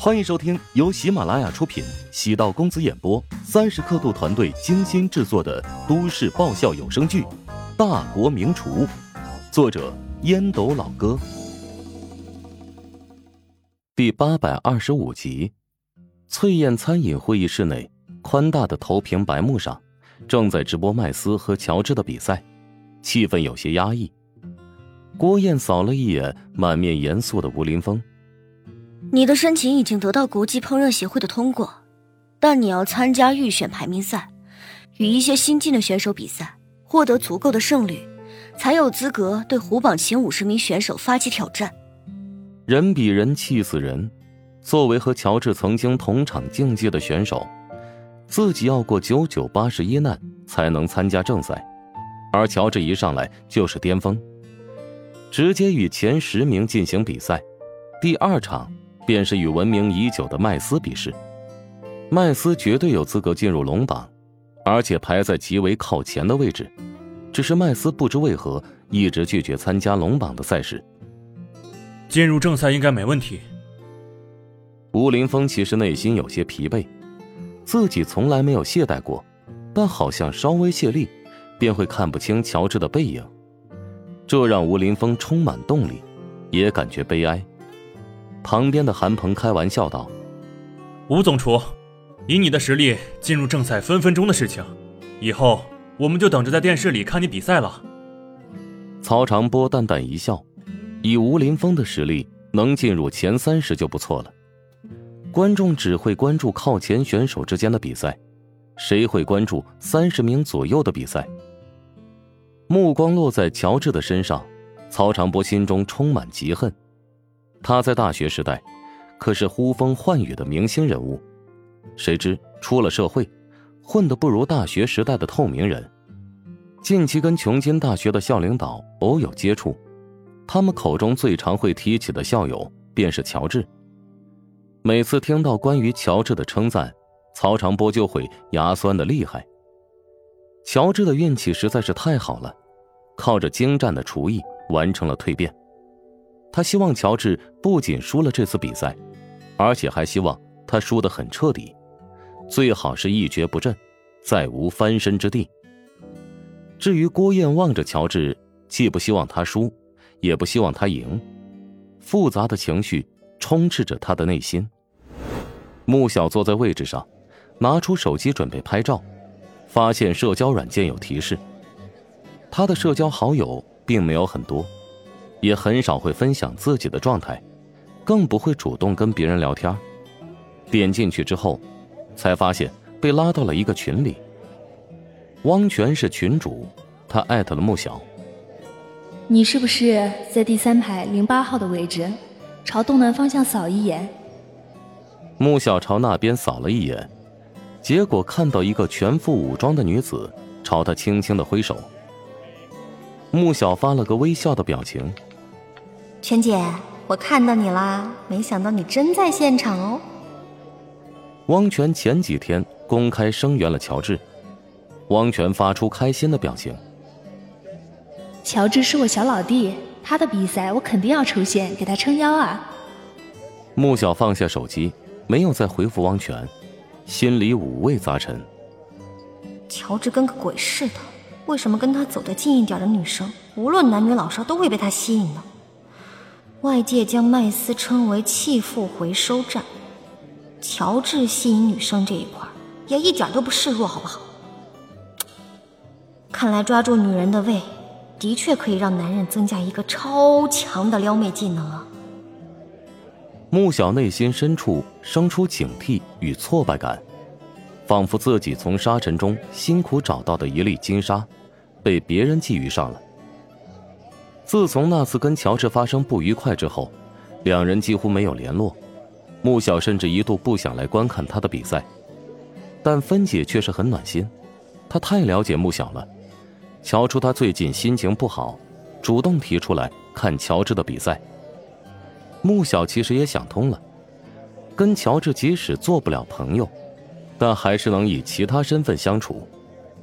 欢迎收听由喜马拉雅出品、喜道公子演播、三十刻度团队精心制作的都市爆笑有声剧《大国名厨》，作者烟斗老哥，第八百二十五集。翠燕餐饮会议室内，宽大的投屏白幕上，正在直播麦斯和乔治的比赛，气氛有些压抑。郭燕扫了一眼满面严肃的吴林峰。你的申请已经得到国际烹饪协会的通过，但你要参加预选排名赛，与一些新进的选手比赛，获得足够的胜率，才有资格对虎榜前五十名选手发起挑战。人比人气死人，作为和乔治曾经同场竞技的选手，自己要过九九八十一难才能参加正赛，而乔治一上来就是巅峰，直接与前十名进行比赛，第二场。便是与闻名已久的麦斯比试，麦斯绝对有资格进入龙榜，而且排在极为靠前的位置。只是麦斯不知为何一直拒绝参加龙榜的赛事。进入正赛应该没问题。吴林峰其实内心有些疲惫，自己从来没有懈怠过，但好像稍微泄力，便会看不清乔治的背影，这让吴林峰充满动力，也感觉悲哀。旁边的韩鹏开玩笑道：“吴总厨，以你的实力进入正赛分分钟的事情，以后我们就等着在电视里看你比赛了。”曹长波淡淡一笑：“以吴林峰的实力，能进入前三十就不错了。观众只会关注靠前选手之间的比赛，谁会关注三十名左右的比赛？”目光落在乔治的身上，曹长波心中充满嫉恨。他在大学时代可是呼风唤雨的明星人物，谁知出了社会，混得不如大学时代的透明人。近期跟琼金大学的校领导偶有接触，他们口中最常会提起的校友便是乔治。每次听到关于乔治的称赞，曹长波就会牙酸的厉害。乔治的运气实在是太好了，靠着精湛的厨艺完成了蜕变。他希望乔治不仅输了这次比赛，而且还希望他输得很彻底，最好是一蹶不振，再无翻身之地。至于郭燕望着乔治，既不希望他输，也不希望他赢，复杂的情绪充斥着他的内心。穆小坐在位置上，拿出手机准备拍照，发现社交软件有提示，他的社交好友并没有很多。也很少会分享自己的状态，更不会主动跟别人聊天。点进去之后，才发现被拉到了一个群里。汪泉是群主，他艾特了穆小。你是不是在第三排零八号的位置？朝东南方向扫一眼。穆小朝那边扫了一眼，结果看到一个全副武装的女子朝他轻轻的挥手。穆小发了个微笑的表情。全姐，我看到你啦！没想到你真在现场哦。汪泉前几天公开声援了乔治，汪泉发出开心的表情。乔治是我小老弟，他的比赛我肯定要出现，给他撑腰啊！穆小放下手机，没有再回复汪泉，心里五味杂陈。乔治跟个鬼似的，为什么跟他走得近一点的女生，无论男女老少，都会被他吸引呢？外界将麦斯称为弃妇回收站，乔治吸引女生这一块也一点都不示弱，好不好？看来抓住女人的胃，的确可以让男人增加一个超强的撩妹技能啊！穆小内心深处生出警惕与挫败感，仿佛自己从沙尘中辛苦找到的一粒金沙，被别人觊觎上了。自从那次跟乔治发生不愉快之后，两人几乎没有联络。穆小甚至一度不想来观看他的比赛，但芬姐却是很暖心。她太了解穆小了，瞧出他最近心情不好，主动提出来看乔治的比赛。穆小其实也想通了，跟乔治即使做不了朋友，但还是能以其他身份相处，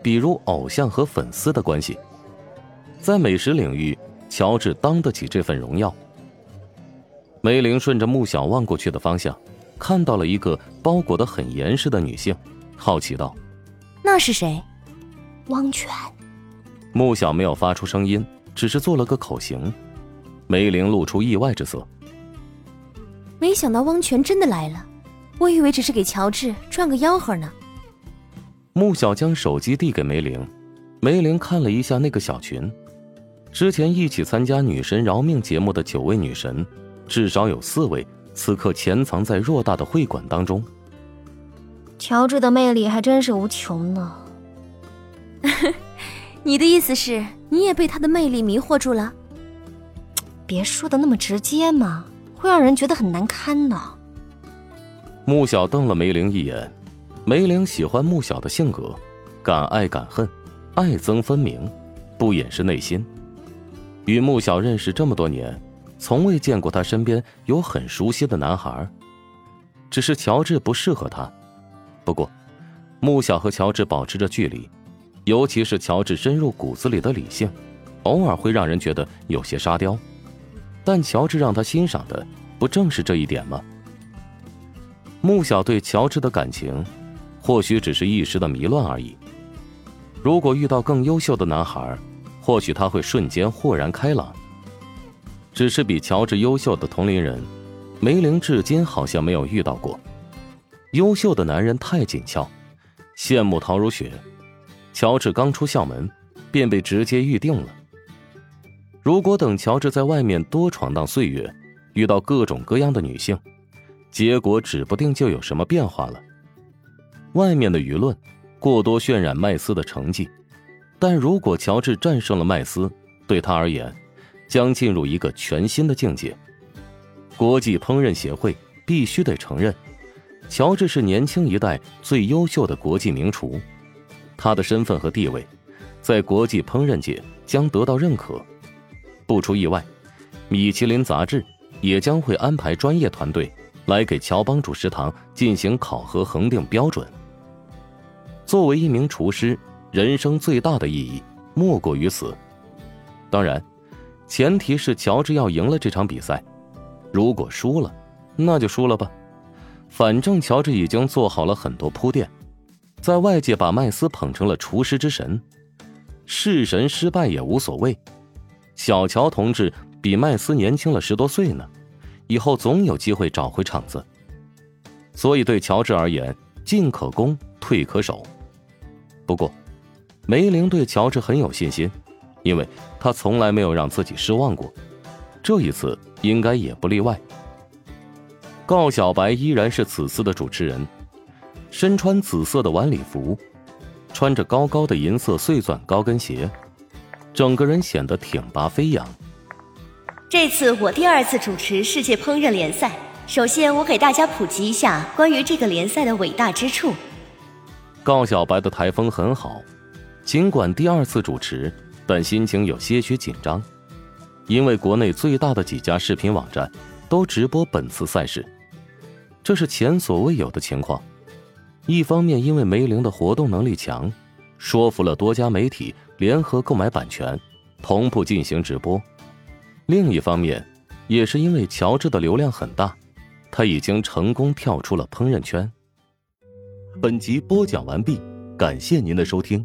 比如偶像和粉丝的关系，在美食领域。乔治当得起这份荣耀。梅玲顺着穆小望过去的方向，看到了一个包裹的很严实的女性，好奇道：“那是谁？”汪泉。穆小没有发出声音，只是做了个口型。梅玲露出意外之色。没想到汪泉真的来了，我以为只是给乔治赚个吆喝呢。穆小将手机递给梅玲，梅玲看了一下那个小群，之前一起参加《女神饶命》节目的九位女神，至少有四位此刻潜藏在偌大的会馆当中。乔治的魅力还真是无穷呢。你的意思是，你也被他的魅力迷惑住了？别说的那么直接嘛，会让人觉得很难堪的。穆小瞪了梅玲一眼，梅玲喜欢穆小的性格，敢爱敢恨，爱憎分明，不掩饰内心。与穆小认识这么多年，从未见过他身边有很熟悉的男孩，只是乔治不适合他。不过，穆小和乔治保持着距离，尤其是乔治深入骨子里的理性，偶尔会让人觉得有些沙雕。但乔治让他欣赏的，不正是这一点吗？穆小对乔治的感情，或许只是一时的迷乱而已。如果遇到更优秀的男孩，或许他会瞬间豁然开朗。只是比乔治优秀的同龄人，梅玲至今好像没有遇到过。优秀的男人太紧俏，羡慕陶如雪。乔治刚出校门，便被直接预定了。如果等乔治在外面多闯荡岁月，遇到各种各样的女性，结果指不定就有什么变化了。外面的舆论过多渲染麦斯的成绩，但如果乔治战胜了麦斯，对他而言，将进入一个全新的境界。国际烹饪协会必须得承认，乔治是年轻一代最优秀的国际名厨，他的身份和地位，在国际烹饪界将得到认可。不出意外，米其林杂志也将会安排专业团队来给乔帮主食堂进行考核恒定标准。作为一名厨师，人生最大的意义莫过于此。当然，前提是乔治要赢了这场比赛。如果输了，那就输了吧。反正乔治已经做好了很多铺垫，在外界把麦斯捧成了厨师之神，弑神失败也无所谓。小乔同志比麦斯年轻了十多岁呢，以后总有机会找回场子。所以对乔治而言，进可攻，退可守。不过，梅玲对乔治很有信心，因为他从来没有让自己失望过，这一次应该也不例外。高小白依然是此次的主持人，身穿紫色的晚礼服，穿着高高的银色碎钻高跟鞋。整个人显得挺拔飞扬。这次我第二次主持世界烹饪联赛，首先我给大家普及一下关于这个联赛的伟大之处。高小白的台风很好，尽管第二次主持，但心情有些许紧张，因为国内最大的几家视频网站都直播本次赛事，这是前所未有的情况。一方面，因为梅玲的活动能力强，说服了多家媒体。联合购买版权，同步进行直播。另一方面，也是因为乔治的流量很大，他已经成功跳出了烹饪圈。本集播讲完毕，感谢您的收听。